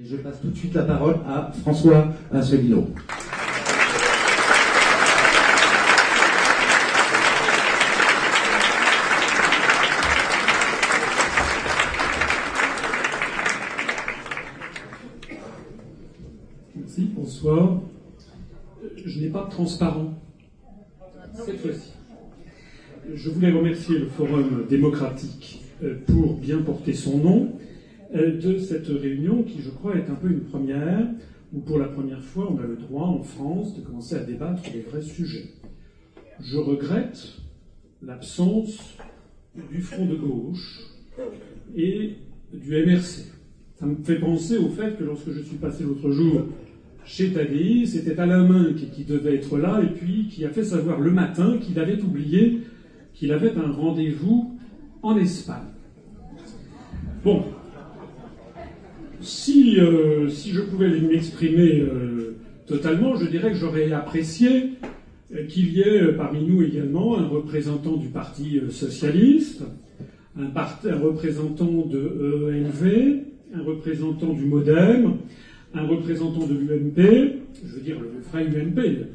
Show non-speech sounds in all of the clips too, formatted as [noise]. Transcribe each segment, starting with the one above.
Et je passe tout de suite la parole à François Asselineau. Merci, bonsoir. Je n'ai pas de transparent cette fois-ci. Je voulais remercier le Forum démocratique euh, pour bien porter son nom de cette réunion qui, je crois, est un peu une première, où pour la première fois, on a le droit en France de commencer à débattre des vrais sujets. Je regrette l'absence du Front de gauche et du MRC. Ça me fait penser au fait que lorsque je suis passé l'autre jour chez Tadei, c'était Alain qui devait être là et puis qui a fait savoir le matin qu'il avait oublié qu'il avait un rendez-vous en Espagne. Bon, si, euh, si je pouvais m'exprimer euh, totalement, je dirais que j'aurais apprécié euh, qu'il y ait parmi nous également un représentant du Parti socialiste, un, représentant de ENV, un représentant du MoDem, un représentant de l'UMP, je veux dire le vrai UMP,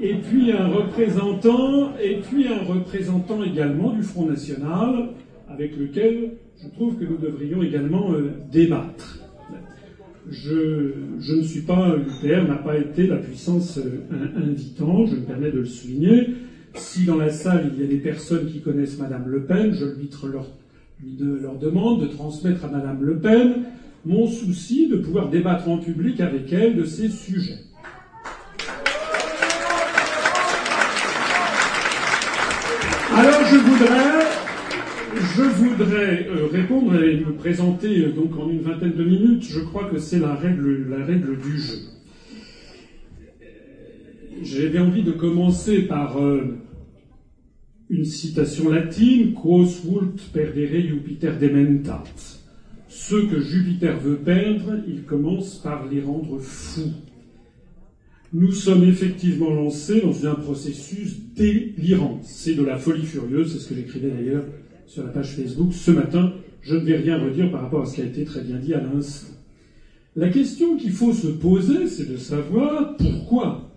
et puis un représentant, et puis un représentant également du Front National, avec lequel je trouve que nous devrions également débattre. Je, je, ne suis pas, l'UPR n'a pas été la puissance euh, invitante, je me permets de le souligner. Si dans la salle il y a des personnes qui connaissent Madame Le Pen, je lui leur, leur demande de transmettre à Madame Le Pen mon souci de pouvoir débattre en public avec elle de ces sujets. Alors je voudrais, je voudrais euh, répondre et me présenter euh, donc en une vingtaine de minutes. Je crois que c'est la règle, la règle du jeu. J'avais envie de commencer par euh, une citation latine Quos vult perdere Jupiter dementat. Ceux que Jupiter veut perdre, il commence par les rendre fous. Nous sommes effectivement lancés dans un processus délirant. C'est de la folie furieuse, c'est ce que j'écrivais d'ailleurs sur la page Facebook ce matin. Je ne vais rien redire par rapport à ce qui a été très bien dit à l'instant. La question qu'il faut se poser, c'est de savoir pourquoi.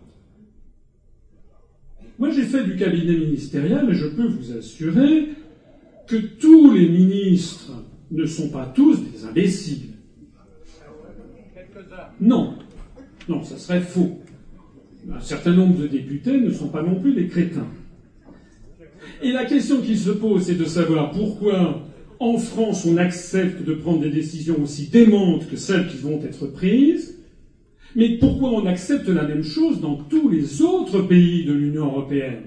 Moi, j'ai fait du cabinet ministériel et je peux vous assurer que tous les ministres ne sont pas tous des imbéciles. Non, non, ça serait faux. Un certain nombre de députés ne sont pas non plus des crétins. Et la question qui se pose, c'est de savoir pourquoi en France on accepte de prendre des décisions aussi démentes que celles qui vont être prises, mais pourquoi on accepte la même chose dans tous les autres pays de l'Union européenne?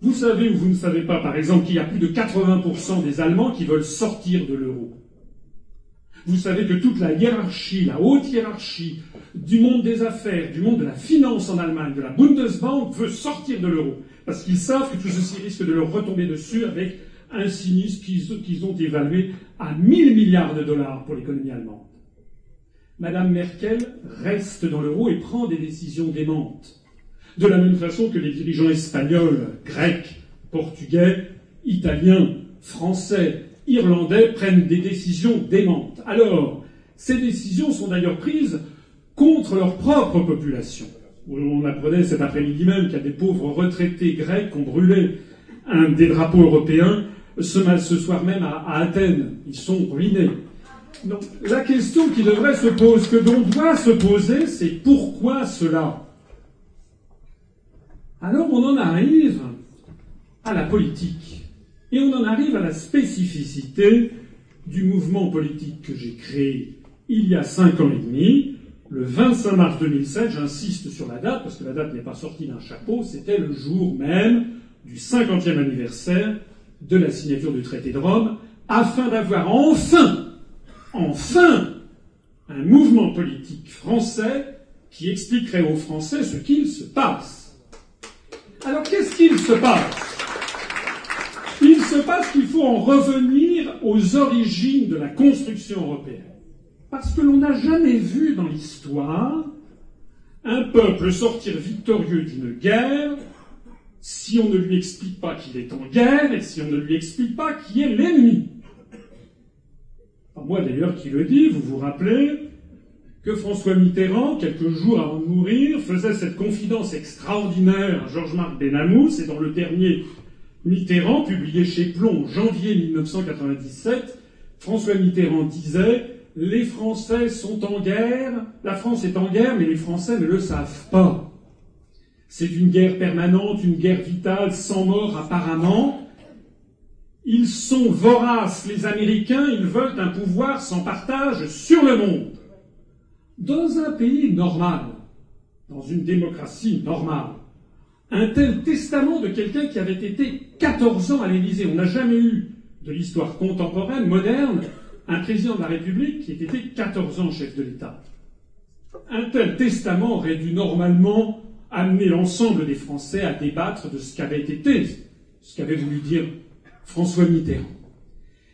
Vous savez ou vous ne savez pas, par exemple, qu'il y a plus de 80% des Allemands qui veulent sortir de l'euro. Vous savez que toute la hiérarchie, la haute hiérarchie du monde des affaires, du monde de la finance en Allemagne, de la Bundesbank, veut sortir de l'euro. Parce qu'ils savent que tout ceci risque de leur retomber dessus avec un sinistre qu'ils ont évalué à 1000 milliards de dollars pour l'économie allemande. Madame Merkel reste dans l'euro et prend des décisions démentes. De la même façon que les dirigeants espagnols, grecs, portugais, italiens, français, irlandais prennent des décisions démentes. Alors, ces décisions sont d'ailleurs prises contre leur propre population. On apprenait cet après-midi même qu'il y a des pauvres retraités grecs qui ont brûlé un des drapeaux européens ce, ce soir même à, à, Athènes. Ils sont ruinés. Donc, la question qui devrait se poser, que l'on doit se poser, c'est pourquoi cela? Alors on en arrive à la politique. Et on en arrive à la spécificité du mouvement politique que j'ai créé il y a cinq ans et demi, le 25 mars 2007, j'insiste sur la date parce que la date n'est pas sortie d'un chapeau, c'était le jour même du 50e anniversaire de la signature du traité de Rome, afin d'avoir enfin, enfin, un mouvement politique français qui expliquerait aux Français ce qu'il se passe. Alors qu'est-ce qu'il se passe? Il se passe qu'il faut en revenir aux origines de la construction européenne. Parce que l'on n'a jamais vu dans l'histoire un peuple sortir victorieux d'une guerre si on ne lui explique pas qu'il est en guerre et si on ne lui explique pas qui est l'ennemi. Moi d'ailleurs qui le dis, vous vous rappelez, que François Mitterrand, quelques jours avant de mourir, faisait cette confidence extraordinaire à Georges-Marc Benamou, c'est dans le dernier Mitterrand, publié chez Plomb, janvier 1997, François Mitterrand disait Les Français sont en guerre, la France est en guerre, mais les Français ne le savent pas. C'est une guerre permanente, une guerre vitale, sans mort apparemment. Ils sont voraces, les Américains, ils veulent un pouvoir sans partage sur le monde. Dans un pays normal, dans une démocratie normale, un tel testament de quelqu'un qui avait été 14 ans à l'Élysée, on n'a jamais eu de l'histoire contemporaine, moderne, un président de la République qui ait été 14 ans chef de l'État. Un tel testament aurait dû normalement amener l'ensemble des Français à débattre de ce qu'avait été, ce qu'avait voulu dire François Mitterrand.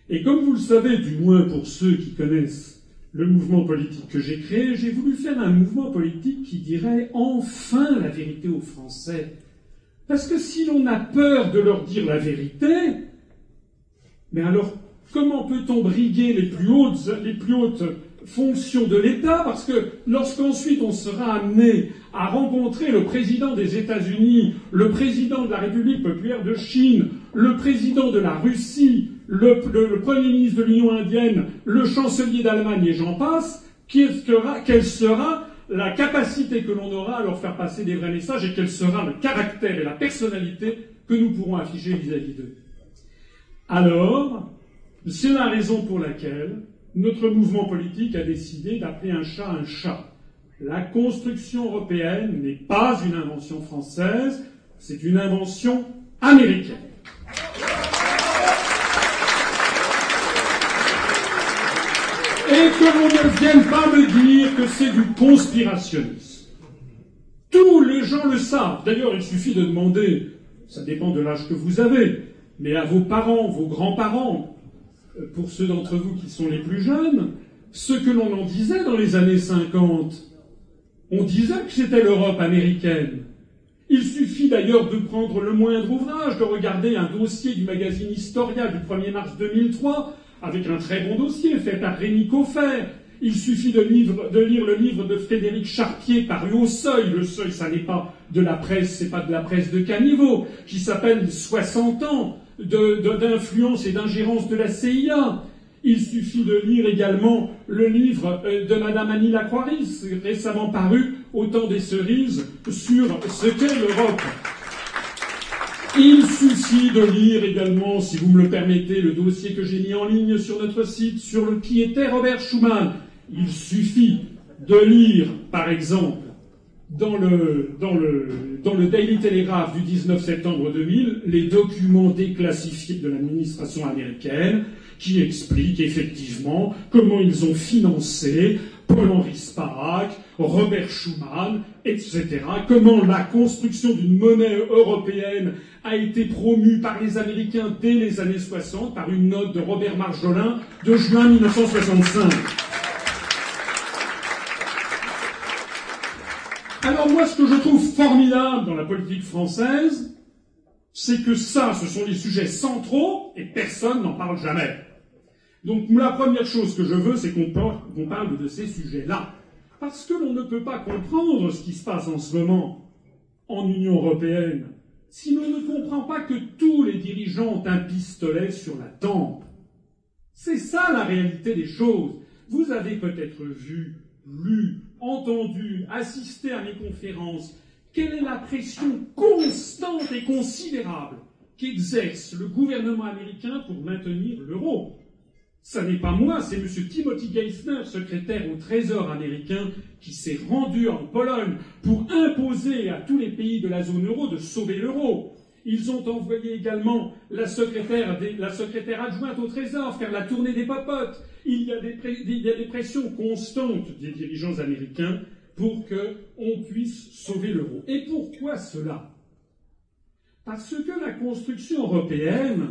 Et comme vous le savez, du moins pour ceux qui connaissent le mouvement politique que j'ai créé, j'ai voulu faire un mouvement politique qui dirait enfin la vérité aux Français. Parce que si l'on a peur de leur dire la vérité, mais alors comment peut-on briguer les plus hautes, les plus hautes fonctions de l'État? Parce que lorsqu'ensuite on sera amené à rencontrer le président des États-Unis, le président de la République populaire de Chine, le président de la Russie, le, Premier ministre de l'Union indienne, le chancelier d'Allemagne et j'en passe, quelle sera, quelle sera la capacité que l'on aura à leur faire passer des vrais messages et quel sera le caractère et la personnalité que nous pourrons afficher vis-à-vis d'eux? Alors, c'est la raison pour laquelle notre mouvement politique a décidé d'appeler un chat un chat. La construction européenne n'est pas une invention française, c'est une invention américaine. Et que l'on ne vienne pas me dire que c'est du conspirationnisme. Tous les gens le savent. D'ailleurs, il suffit de demander, ça dépend de l'âge que vous avez, mais à vos parents, vos grands-parents, pour ceux d'entre vous qui sont les plus jeunes, ce que l'on en disait dans les années 50. On disait que c'était l'Europe américaine. Il suffit d'ailleurs de prendre le moindre ouvrage, de regarder un dossier du magazine Historia du 1er mars 2003 avec un très bon dossier fait par Rémi Coffer. Il suffit de, de, lire le livre de Frédéric Charpier paru au Seuil. Le Seuil, ça n'est pas de la presse, c'est pas de la presse de caniveau, qui s'appelle 60 ans d'influence et d'ingérence de la CIA. Il suffit de lire également le livre euh, de Madame Annie Lacroix-Ris, récemment paru au temps des cerises, sur ce qu'est l'Europe. Il suffit de lire également, si vous me le permettez, le dossier que j'ai mis en ligne sur notre site sur le qui était Robert Schuman. Il suffit de lire, par exemple, dans le, Daily Telegraph du 19 septembre 2000, les documents déclassifiés de l'administration américaine qui expliquent effectivement comment ils ont financé Paul-Henri Spaak, Robert Schuman, etc. Comment la construction d'une monnaie européenne a été promue par les Américains dès les années 60 par une note de Robert Marjolin de juin 1965. Alors moi, ce que je trouve formidable dans la politique française, c'est que ça, ce sont les sujets centraux et personne n'en parle jamais. Donc la première chose que je veux, c'est qu'on parle de ces sujets-là. Parce que l'on ne peut pas comprendre ce qui se passe en ce moment en Union européenne si l'on ne comprend pas que tous les dirigeants ont un pistolet sur la tempe. C'est ça la réalité des choses. Vous avez peut-être vu, lu, entendu, assisté à mes conférences. Quelle est la pression constante et considérable qu'exerce le gouvernement américain pour maintenir l'euro? Ce n'est pas moi, c'est M. Timothy Geithner, secrétaire au Trésor américain, qui s'est rendu en Pologne pour imposer à tous les pays de la zone euro de sauver l'euro. Ils ont envoyé également la secrétaire, adjointe au Trésor faire la tournée des popotes. Il y, a des, il pressions constantes des dirigeants américains pour qu'on puisse sauver l'euro. Et pourquoi cela? Parce que la construction européenne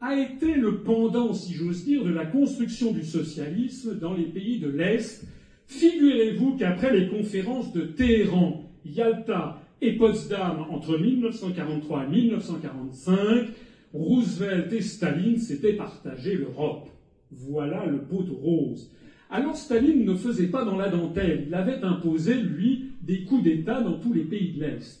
a été le pendant, si j'ose dire, de la construction du socialisme dans les pays de l'Est. Figurez-vous qu'après les conférences de Téhéran, Yalta et Potsdam entre 1943 et 1945, Roosevelt et Staline s'étaient partagé l'Europe. Voilà le pot de rose. Alors Staline ne faisait pas dans la dentelle, il avait imposé, lui, des coups d'État dans tous les pays de l'Est.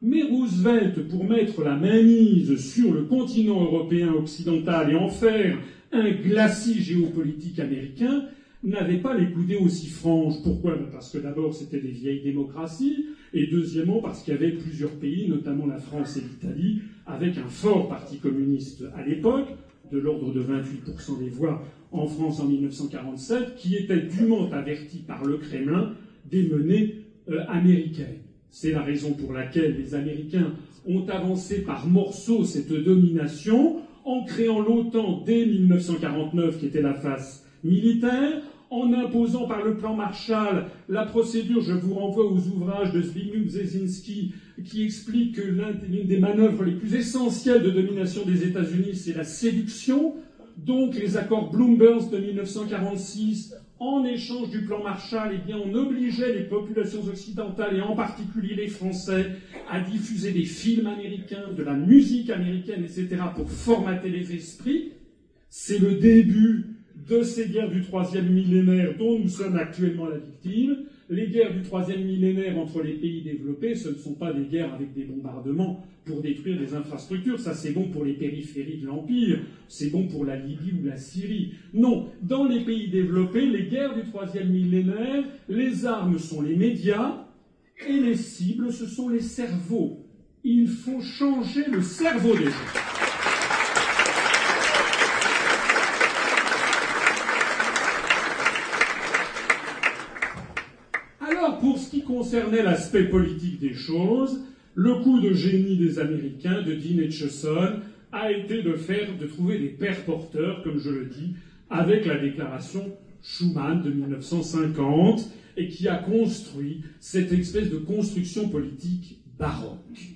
Mais Roosevelt, pour mettre la mainmise sur le continent européen occidental et en faire un glacis géopolitique américain, n'avait pas les coudées aussi franches. Pourquoi? Parce que d'abord c'était des vieilles démocraties, et deuxièmement parce qu'il y avait plusieurs pays, notamment la France et l'Italie, avec un fort parti communiste à l'époque, de l'ordre de 28% des voix en France en 1947, qui était dûment averti par le Kremlin des menées euh, américaines. C'est la raison pour laquelle les Américains ont avancé par morceaux cette domination en créant l'OTAN dès 1949, qui était la face militaire, en imposant par le plan Marshall la procédure, je vous renvoie aux ouvrages de Zbigniew Brzezinski, qui explique que l'une des manœuvres les plus essentielles de domination des États-Unis, c'est la séduction. Donc les accords Bloomberg de 1946, en échange du plan Marshall, eh bien, on obligeait les populations occidentales, et en particulier les Français, à diffuser des films américains, de la musique américaine, etc., pour formater les esprits. C'est le début de ces guerres du troisième millénaire dont nous sommes actuellement la victime. Les guerres du troisième millénaire entre les pays développés, ce ne sont pas des guerres avec des bombardements pour détruire des infrastructures. Ça, c'est bon pour les périphéries de l'Empire. C'est bon pour la Libye ou la Syrie. Non, dans les pays développés, les guerres du troisième millénaire, les armes sont les médias et les cibles, ce sont les cerveaux. Il faut changer le cerveau des gens. pour ce qui concernait l'aspect politique des choses, le coup de génie des Américains, de Dean Acheson, a été de faire, de trouver des pères porteurs, comme je le dis, avec la déclaration Schuman de 1950, et qui a construit cette espèce de construction politique baroque.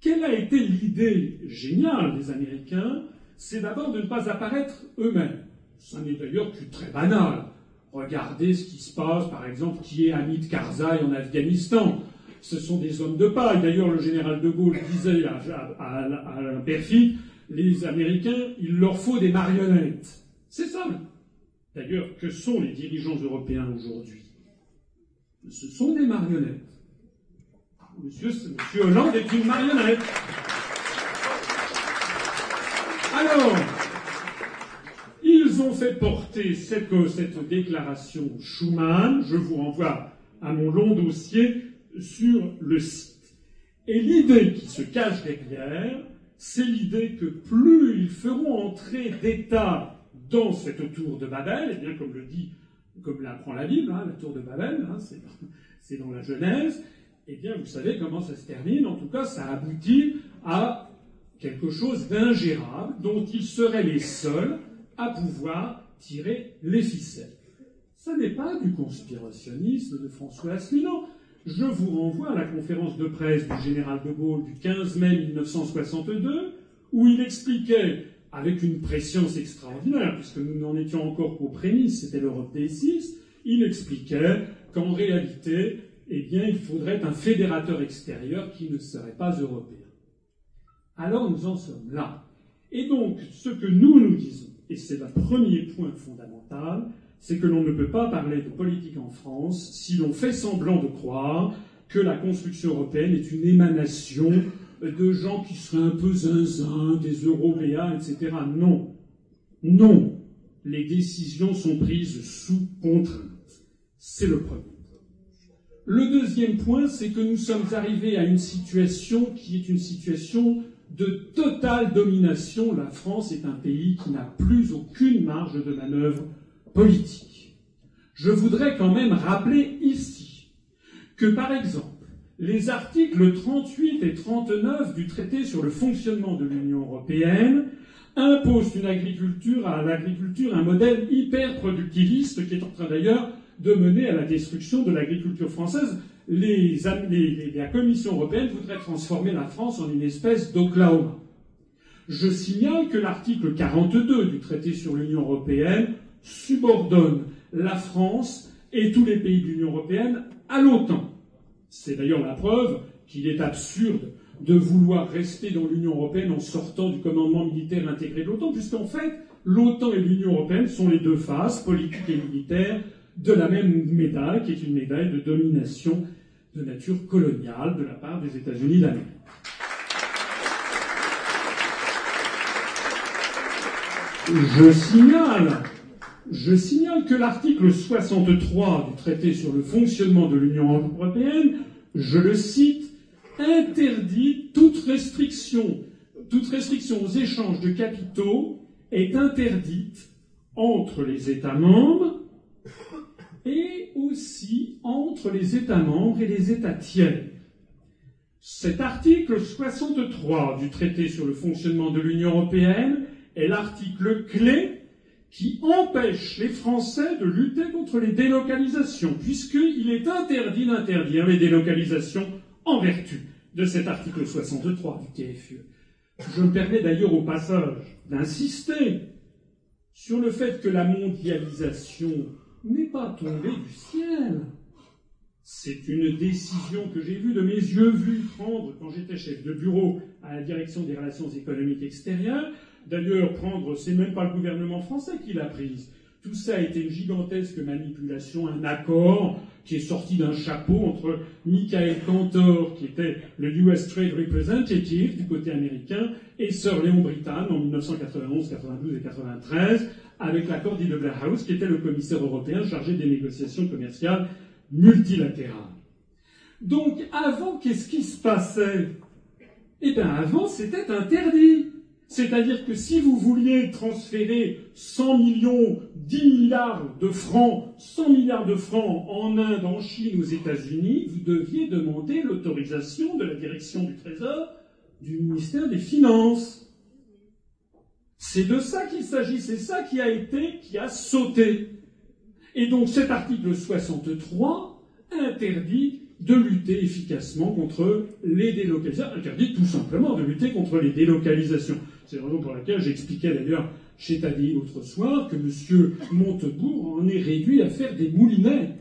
Quelle a été l'idée géniale des Américains? C'est d'abord de ne pas apparaître eux-mêmes. Ça n'est d'ailleurs que très banal. Regardez ce qui se passe, par exemple, qui est Hamid Karzai en Afghanistan. Ce sont des hommes de paille. D'ailleurs, le général de Gaulle disait à, à, les Américains, il leur faut des marionnettes. C'est ça. D'ailleurs, que sont les dirigeants européens aujourd'hui? Ce sont des marionnettes. Monsieur, Monsieur Hollande est une marionnette. Alors, ont porter cette, cette déclaration Schuman, je vous renvoie à mon long dossier sur le site. Et l'idée qui se cache derrière, c'est l'idée que plus ils feront entrer d'États dans cette tour de Babel, et bien comme le dit, comme l'apprend la Bible, hein, la tour de Babel, hein, c'est dans [laughs] la Genèse, et eh bien vous savez comment ça se termine. En tout cas, ça aboutit à quelque chose d'ingérable dont ils seraient les seuls à pouvoir tirer les ficelles. Ce n'est pas du conspirationnisme de François Asselineau. Je vous renvoie à la conférence de presse du général de Gaulle du 15 mai 1962, où il expliquait, avec une préscience extraordinaire, puisque nous n'en étions encore qu'aux prémices, c'était l'Europe des six, il expliquait qu'en réalité, eh bien, il faudrait un fédérateur extérieur qui ne serait pas européen. Alors nous en sommes là. Et donc, ce que nous nous disons, et c'est le premier point fondamental, c'est que l'on ne peut pas parler de politique en France si l'on fait semblant de croire que la construction européenne est une émanation de gens qui seraient un peu zinzin, des Européens, etc. Non. Non. Les décisions sont prises sous contrainte. C'est le premier. Le deuxième point, c'est que nous sommes arrivés à une situation qui est une situation de totale domination, la France est un pays qui n'a plus aucune marge de manœuvre politique. Je voudrais quand même rappeler ici que, par exemple, les articles 38 et 39 du traité sur le fonctionnement de l'Union européenne imposent une agriculture à l'agriculture un modèle hyper productiviste qui est en train d'ailleurs de mener à la destruction de l'agriculture française la Commission européenne voudrait transformer la France en une espèce d'Oklahoma. Je signale que l'article 42 du traité sur l'Union européenne subordonne la France et tous les pays de l'Union européenne à l'OTAN. C'est d'ailleurs la preuve qu'il est absurde de vouloir rester dans l'Union européenne en sortant du commandement militaire intégré de l'OTAN, puisqu'en fait, l'OTAN et l'Union européenne sont les deux faces, politiques et militaires, de la même médaille, qui est une médaille de domination de nature coloniale de la part des États-Unis d'Amérique. Je signale, je signale que l'article 63 du traité sur le fonctionnement de l'Union européenne, je le cite, interdit toute restriction, toute restriction aux échanges de capitaux est interdite entre les États membres et aussi entre les États membres et les États tiers. Cet article 63 du traité sur le fonctionnement de l'Union européenne est l'article clé qui empêche les Français de lutter contre les délocalisations, puisqu'il est interdit d'interdire les délocalisations en vertu de cet article 63 du TFUE. Je me permets d'ailleurs au passage d'insister sur le fait que la mondialisation n'est pas tombée du ciel. C'est une décision que j'ai vue de mes yeux vus prendre quand j'étais chef de bureau à la direction des relations économiques extérieures. D'ailleurs, prendre, c'est même pas le gouvernement français qui l'a prise. Tout ça a été une gigantesque manipulation, un accord qui est sorti d'un chapeau entre Michael Cantor, qui était le US Trade Representative du côté américain, et Sir Léon Brittan en 1991, 92 et 93, avec l'accord de Blair House, qui était le commissaire européen chargé des négociations commerciales multilatérales. Donc, avant, qu'est-ce qui se passait? Eh bien, avant, c'était interdit. C'est-à-dire que si vous vouliez transférer 100 millions, 10 milliards de francs, 100 milliards de francs en Inde, en Chine, aux États-Unis, vous deviez demander l'autorisation de la direction du Trésor du ministère des Finances. C'est de ça qu'il s'agit, c'est ça qui a été, qui a sauté. Et donc cet article 63 interdit de lutter efficacement contre les délocalisations, interdit tout simplement de lutter contre les délocalisations. C'est la raison pour laquelle j'expliquais d'ailleurs chez Tadi l'autre soir que M. Montebourg en est réduit à faire des moulinets.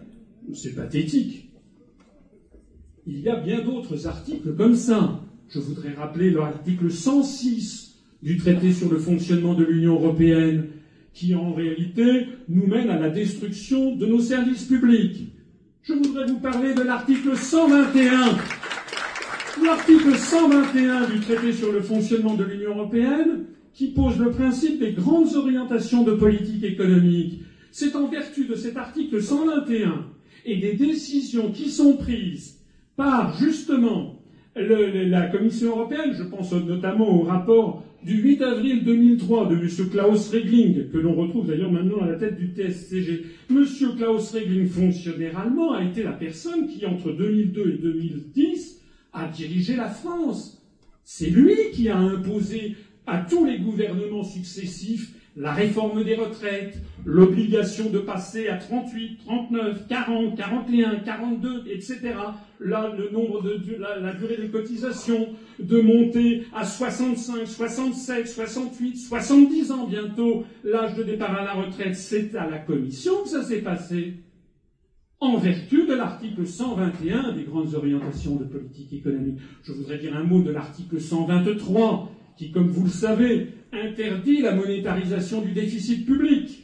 C'est pathétique. Il y a bien d'autres articles comme ça. Je voudrais rappeler l'article 106 du traité sur le fonctionnement de l'Union européenne, qui en réalité nous mène à la destruction de nos services publics. Je voudrais vous parler de l'article 121. L'article 121 du traité sur le fonctionnement de l'Union européenne, qui pose le principe des grandes orientations de politique économique. C'est en vertu de cet article 121 et des décisions qui sont prises par justement la Commission européenne, je pense notamment au rapport du 8 avril 2003 de M. Klaus Regling, que l'on retrouve d'ailleurs maintenant à la tête du TSCG. M. Klaus Regling, fonctionnaire allemand, a été la personne qui, entre 2002 et 2010, a dirigé la France. C'est lui qui a imposé à tous les gouvernements successifs la réforme des retraites, l'obligation de passer à 38, 39, 40, 41, 42, etc. Là, le nombre de la, durée des cotisations, de monter à 65, 67, 68, 70 ans bientôt, l'âge de départ à la retraite, c'est à la Commission que ça s'est passé. En vertu de l'article 121 des grandes orientations de politique économique. Je voudrais dire un mot de l'article 123 qui, comme vous le savez, interdit la monétarisation du déficit public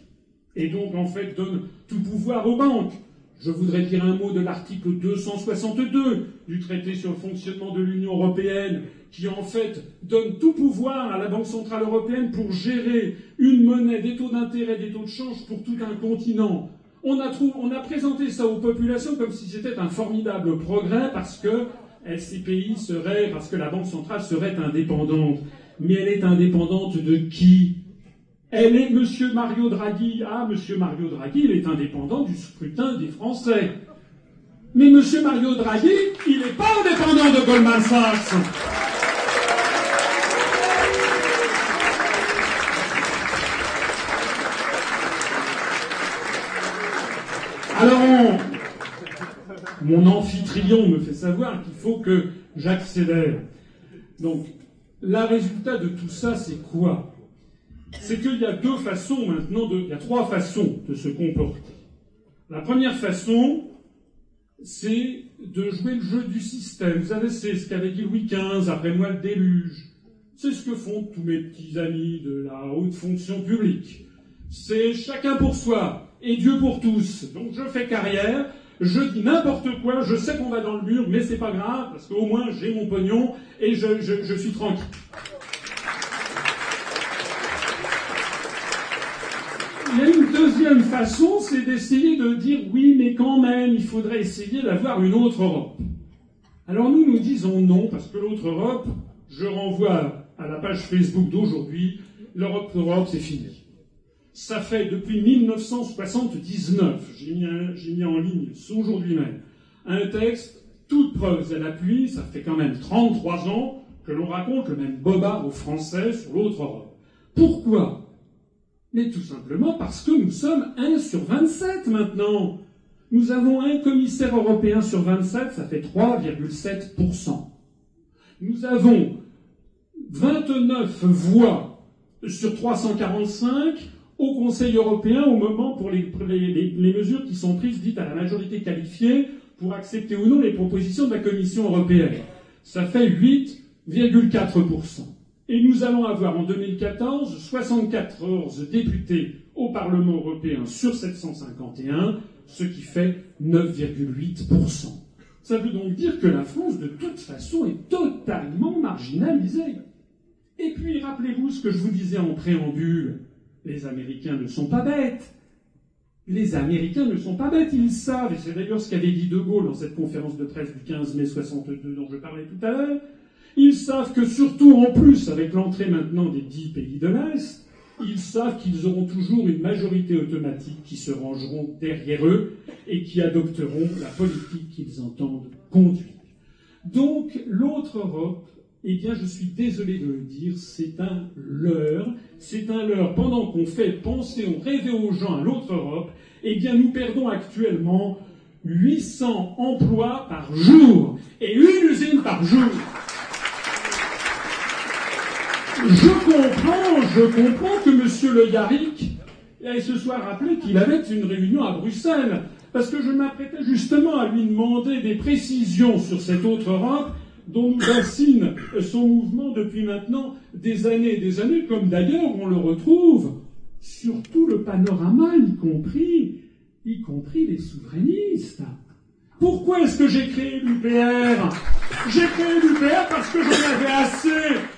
et donc en fait donne tout pouvoir aux banques. Je voudrais dire un mot de l'article 262 du traité sur le fonctionnement de l'Union européenne, qui en fait donne tout pouvoir à la Banque centrale européenne pour gérer une monnaie, des taux d'intérêt, des taux de change pour tout un continent. On a, présenté ça aux populations comme si c'était un formidable progrès parce que ces pays seraient, parce que la Banque centrale serait indépendante mais elle est indépendante de qui? Elle est Monsieur Mario Draghi. Ah, Monsieur Mario Draghi, il est indépendant du scrutin des Français. Mais Monsieur Mario Draghi, il n'est pas indépendant de Goldman Sachs. Alors, mon amphitryon me fait savoir qu'il faut que j'accélère. Donc, le résultat de tout ça, c'est quoi? C'est qu'il y a deux façons maintenant, il y a trois façons de se comporter. La première façon, c'est de jouer le jeu du système. Vous savez, c'est ce qu'avait dit Louis XV, après moi le déluge. C'est ce que font tous mes petits amis de la haute fonction publique. C'est chacun pour soi et Dieu pour tous. Donc je fais carrière, je dis n'importe quoi, je sais qu'on va dans le mur, mais c'est pas grave, parce qu'au moins j'ai mon pognon et je, suis tranquille. Il y a une deuxième façon, c'est d'essayer de dire oui, mais quand même, il faudrait essayer d'avoir une autre Europe. Alors nous, nous disons non, parce que l'autre Europe, je renvoie à la page Facebook d'aujourd'hui, l'Europe, l'Europe, c'est fini. Ça fait depuis 1979, j'ai mis, mis, en ligne aujourd'hui même, un texte, toute preuve à l'appui, ça fait quand même 33 ans que l'on raconte le même bobard aux Français sur l'autre Europe. Pourquoi? Mais tout simplement parce que nous sommes 1 sur 27 maintenant. Nous avons un commissaire européen sur 27, ça fait 3,7%. Nous avons 29 voix sur 345 au Conseil européen au moment pour les, mesures qui sont prises dites à la majorité qualifiée pour accepter ou non les propositions de la Commission européenne. Ça fait 8,4%. Et nous allons avoir en 2014 74 députés au Parlement européen sur 751, ce qui fait 9,8%. Ça veut donc dire que la France, de toute façon, est totalement marginalisée. Et puis, rappelez-vous ce que je vous disais en préambule. Les Américains ne sont pas bêtes. Les Américains ne sont pas bêtes, ils savent, et c'est d'ailleurs ce qu'avait dit De Gaulle dans cette conférence de presse du 15 mai 62 dont je parlais tout à l'heure, ils savent que surtout en plus, avec l'entrée maintenant des dix pays de l'Est, ils savent qu'ils auront toujours une majorité automatique qui se rangeront derrière eux et qui adopteront la politique qu'ils entendent conduire. Donc l'autre Europe eh bien, je suis désolé de le dire, c'est un leurre. C'est un leurre. Pendant qu'on fait penser, on rêve aux gens à l'autre Europe, eh bien, nous perdons actuellement 800 emplois par jour et une usine par jour. Je comprends, je comprends que M. Le Yarrick ait ce soir rappelé qu'il avait une réunion à Bruxelles, parce que je m'apprêtais justement à lui demander des précisions sur cette autre Europe, dont nous bassine son mouvement depuis maintenant des années et des années, comme d'ailleurs on le retrouve sur tout le panorama, y compris, y compris les souverainistes. Pourquoi est-ce que j'ai créé l'UPR? J'ai créé l'UPR parce que j'en avais assez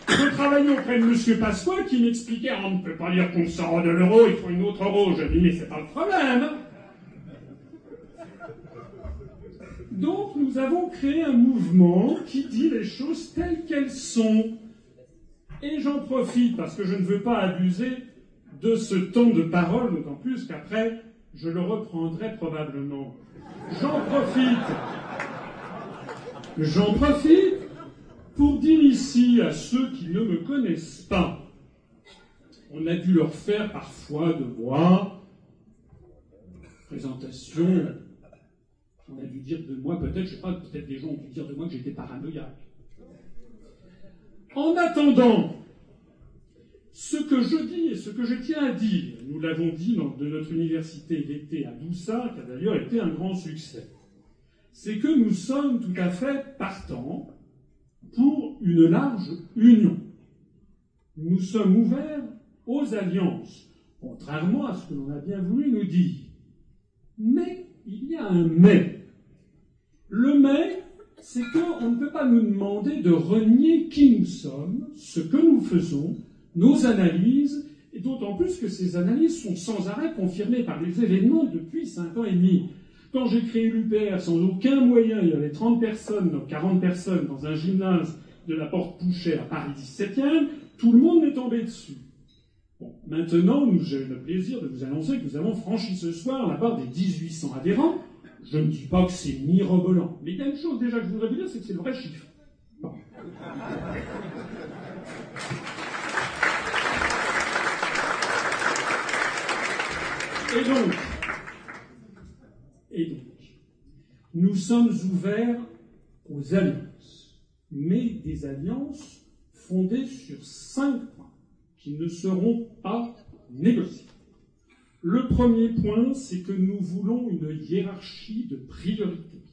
de travailler auprès de M. Pasqua qui m'expliquait on ne peut pas dire qu'on sort de l'euro, il faut une autre euro. Je dis mais c'est pas le problème. Donc nous avons créé un mouvement qui dit les choses telles qu'elles sont. Et j'en profite parce que je ne veux pas abuser de ce temps de parole, d'autant plus qu'après, je le reprendrai probablement. J'en profite. J'en profite pour dire ici à ceux qui ne me connaissent pas, on a dû leur faire parfois de moi présentation on a dû dire de moi, peut-être, je sais pas, peut-être des gens ont dû dire de moi que j'étais paranoïaque. En attendant, ce que je dis et ce que je tiens à dire, nous l'avons dit dans, de notre université d'été à Doussa, qui a d'ailleurs été un grand succès, c'est que nous sommes tout à fait partants pour une large union. Nous sommes ouverts aux alliances, contrairement à ce que l'on a bien voulu nous dire. Mais il y a un mais. Le mais, c'est qu'on ne peut pas nous demander de renier qui nous sommes, ce que nous faisons, nos analyses, et d'autant plus que ces analyses sont sans arrêt confirmées par les événements depuis cinq ans et demi. Quand j'ai créé l'UPR sans aucun moyen, il y avait 30 personnes, 40 personnes dans un gymnase de la Porte Pouchet à Paris 17e, tout le monde m'est tombé dessus. Bon, maintenant, j'ai le plaisir de vous annoncer que nous avons franchi ce soir la barre des 1800 adhérents, je ne dis pas que c'est mirobolant, mais il y a une chose déjà que je voudrais vous dire, c'est que c'est le vrai chiffre. Et donc, et donc, nous sommes ouverts aux alliances, mais des alliances fondées sur cinq points qui ne seront pas négociés. Le premier point, c'est que nous voulons une hiérarchie de priorités.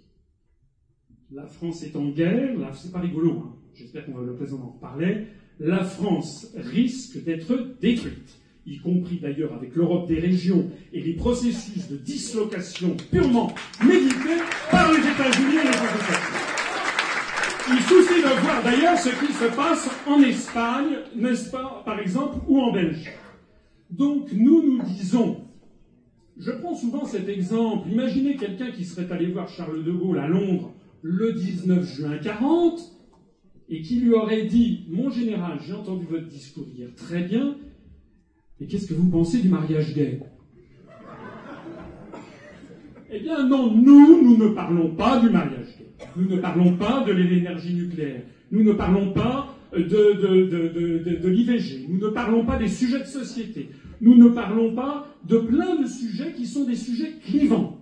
La France est en guerre, là, c'est pas rigolo, hein. j'espère qu'on va le l'occasion d'en reparler. la France risque d'être détruite, y compris d'ailleurs avec l'Europe des régions et les processus de dislocation purement médités par les États-Unis et les États-Unis. Il suffit de voir d'ailleurs ce qui se passe en Espagne, n'est-ce pas, par exemple, ou en Belgique. Donc nous nous disons, je prends souvent cet exemple, imaginez quelqu'un qui serait allé voir Charles de Gaulle à Londres le 19 juin 40 et qui lui aurait dit, mon général, j'ai entendu votre discours hier très bien, mais qu'est-ce que vous pensez du mariage gay? Eh bien non, nous, nous ne parlons pas du mariage nous ne parlons pas de l'énergie nucléaire. Nous ne parlons pas de, de, l'IVG. Nous ne parlons pas des sujets de société. Nous ne parlons pas de plein de sujets qui sont des sujets clivants.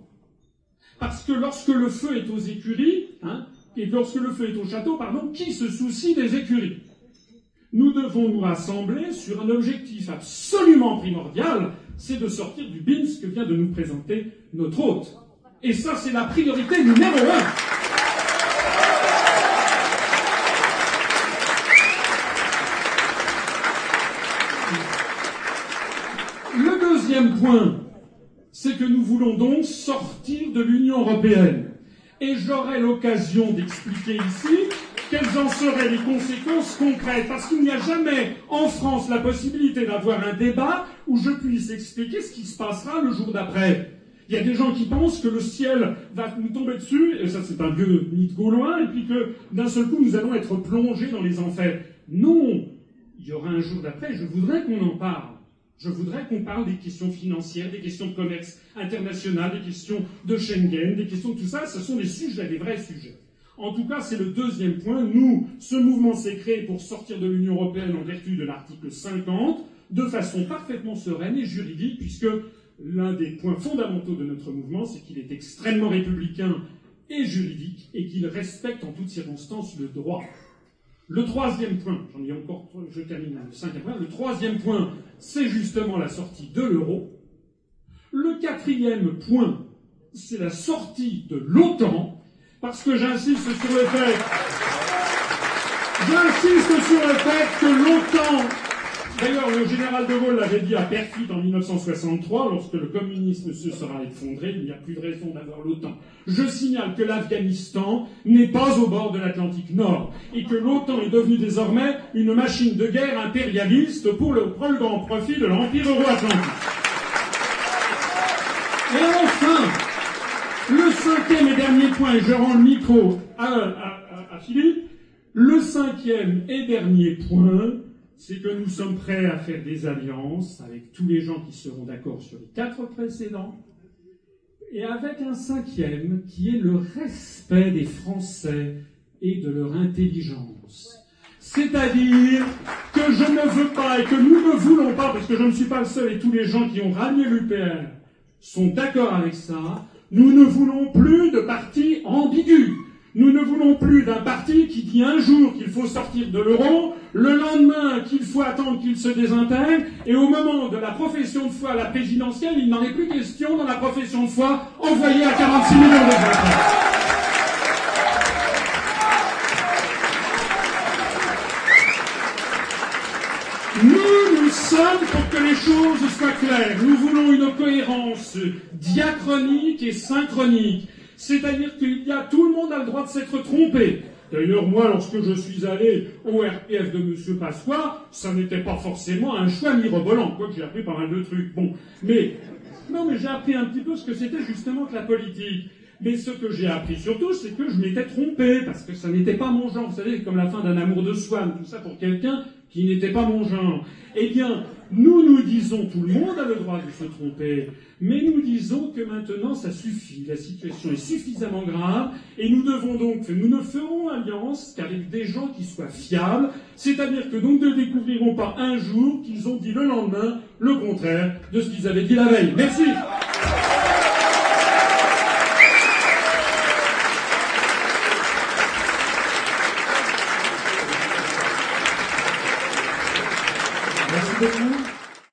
Parce que lorsque le feu est aux écuries, hein, et lorsque le feu est au château, pardon, qui se soucie des écuries? Nous devons nous rassembler sur un objectif absolument primordial, c'est de sortir du BINS que vient de nous présenter notre hôte. Et ça, c'est la priorité numéro un. deuxième point, c'est que nous voulons donc sortir de l'Union européenne. Et j'aurai l'occasion d'expliquer ici quelles en seraient les conséquences concrètes, parce qu'il n'y a jamais en France la possibilité d'avoir un débat où je puisse expliquer ce qui se passera le jour d'après. Il y a des gens qui pensent que le ciel va nous tomber dessus, et ça c'est un vieux mythe gaulois, et puis que d'un seul coup nous allons être plongés dans les enfers. Non, il y aura un jour d'après, je voudrais qu'on en parle. Je voudrais qu'on parle des questions financières, des questions de commerce international, des questions de Schengen, des questions de tout ça. Ce sont des sujets, des vrais sujets. En tout cas, c'est le deuxième point. Nous, ce mouvement s'est créé pour sortir de l'Union européenne en vertu de l'article 50, de façon parfaitement sereine et juridique, puisque l'un des points fondamentaux de notre mouvement, c'est qu'il est extrêmement républicain et juridique, et qu'il respecte en toutes circonstances le droit. Le troisième point, j'en ai encore, je termine le cinquième point, le troisième point, c'est justement la sortie de l'euro. Le quatrième point, c'est la sortie de l'OTAN, parce que j'insiste sur le fait, j'insiste sur le fait que l'OTAN D'ailleurs, le général de Gaulle l'avait dit à Perfit en 1963, lorsque le communisme se sera effondré, il n'y a plus de raison d'avoir l'OTAN. Je signale que l'Afghanistan n'est pas au bord de l'Atlantique Nord, et que l'OTAN est devenue désormais une machine de guerre impérialiste pour le grand profit de l'Empire euro-atlantique. Et enfin, le cinquième et dernier point, et je rends le micro à Philippe, le cinquième et dernier point, c'est que nous sommes prêts à faire des alliances avec tous les gens qui seront d'accord sur les quatre précédents, et avec un cinquième qui est le respect des Français et de leur intelligence. C'est-à-dire que je ne veux pas et que nous ne voulons pas, parce que je ne suis pas le seul et tous les gens qui ont rallié l'UPR sont d'accord avec ça, nous ne voulons plus de partis ambigus. Nous ne voulons plus d'un parti qui dit un jour qu'il faut sortir de l'euro, le lendemain qu'il faut attendre qu'il se désintègre, et au moment de la profession de foi à la présidentielle, il n'en est plus question dans la profession de foi envoyée à 46 millions de votes. Nous, nous sommes pour que les choses soient claires. Nous voulons une cohérence diachronique et synchronique. C'est-à-dire qu'il y a, tout le monde a le droit de s'être trompé. D'ailleurs, moi, lorsque je suis allé au RPF de M. Pasqua, ça n'était pas forcément un choix mirobolant, quoique j'ai appris pas mal de trucs. Bon, mais, non, mais j'ai appris un petit peu ce que c'était justement que la politique. Mais ce que j'ai appris surtout, c'est que je m'étais trompé, parce que ça n'était pas mon genre. Vous savez, comme la fin d'un amour de soi, tout ça pour quelqu'un qui n'était pas mon genre. Eh bien, nous nous disons, tout le monde a le droit de se tromper, mais nous disons que maintenant ça suffit, la situation est suffisamment grave, et nous devons donc, nous ne ferons alliance qu'avec des gens qui soient fiables, c'est-à-dire que nous ne découvrirons pas un jour qu'ils ont dit le lendemain le contraire de ce qu'ils avaient dit la veille. Merci.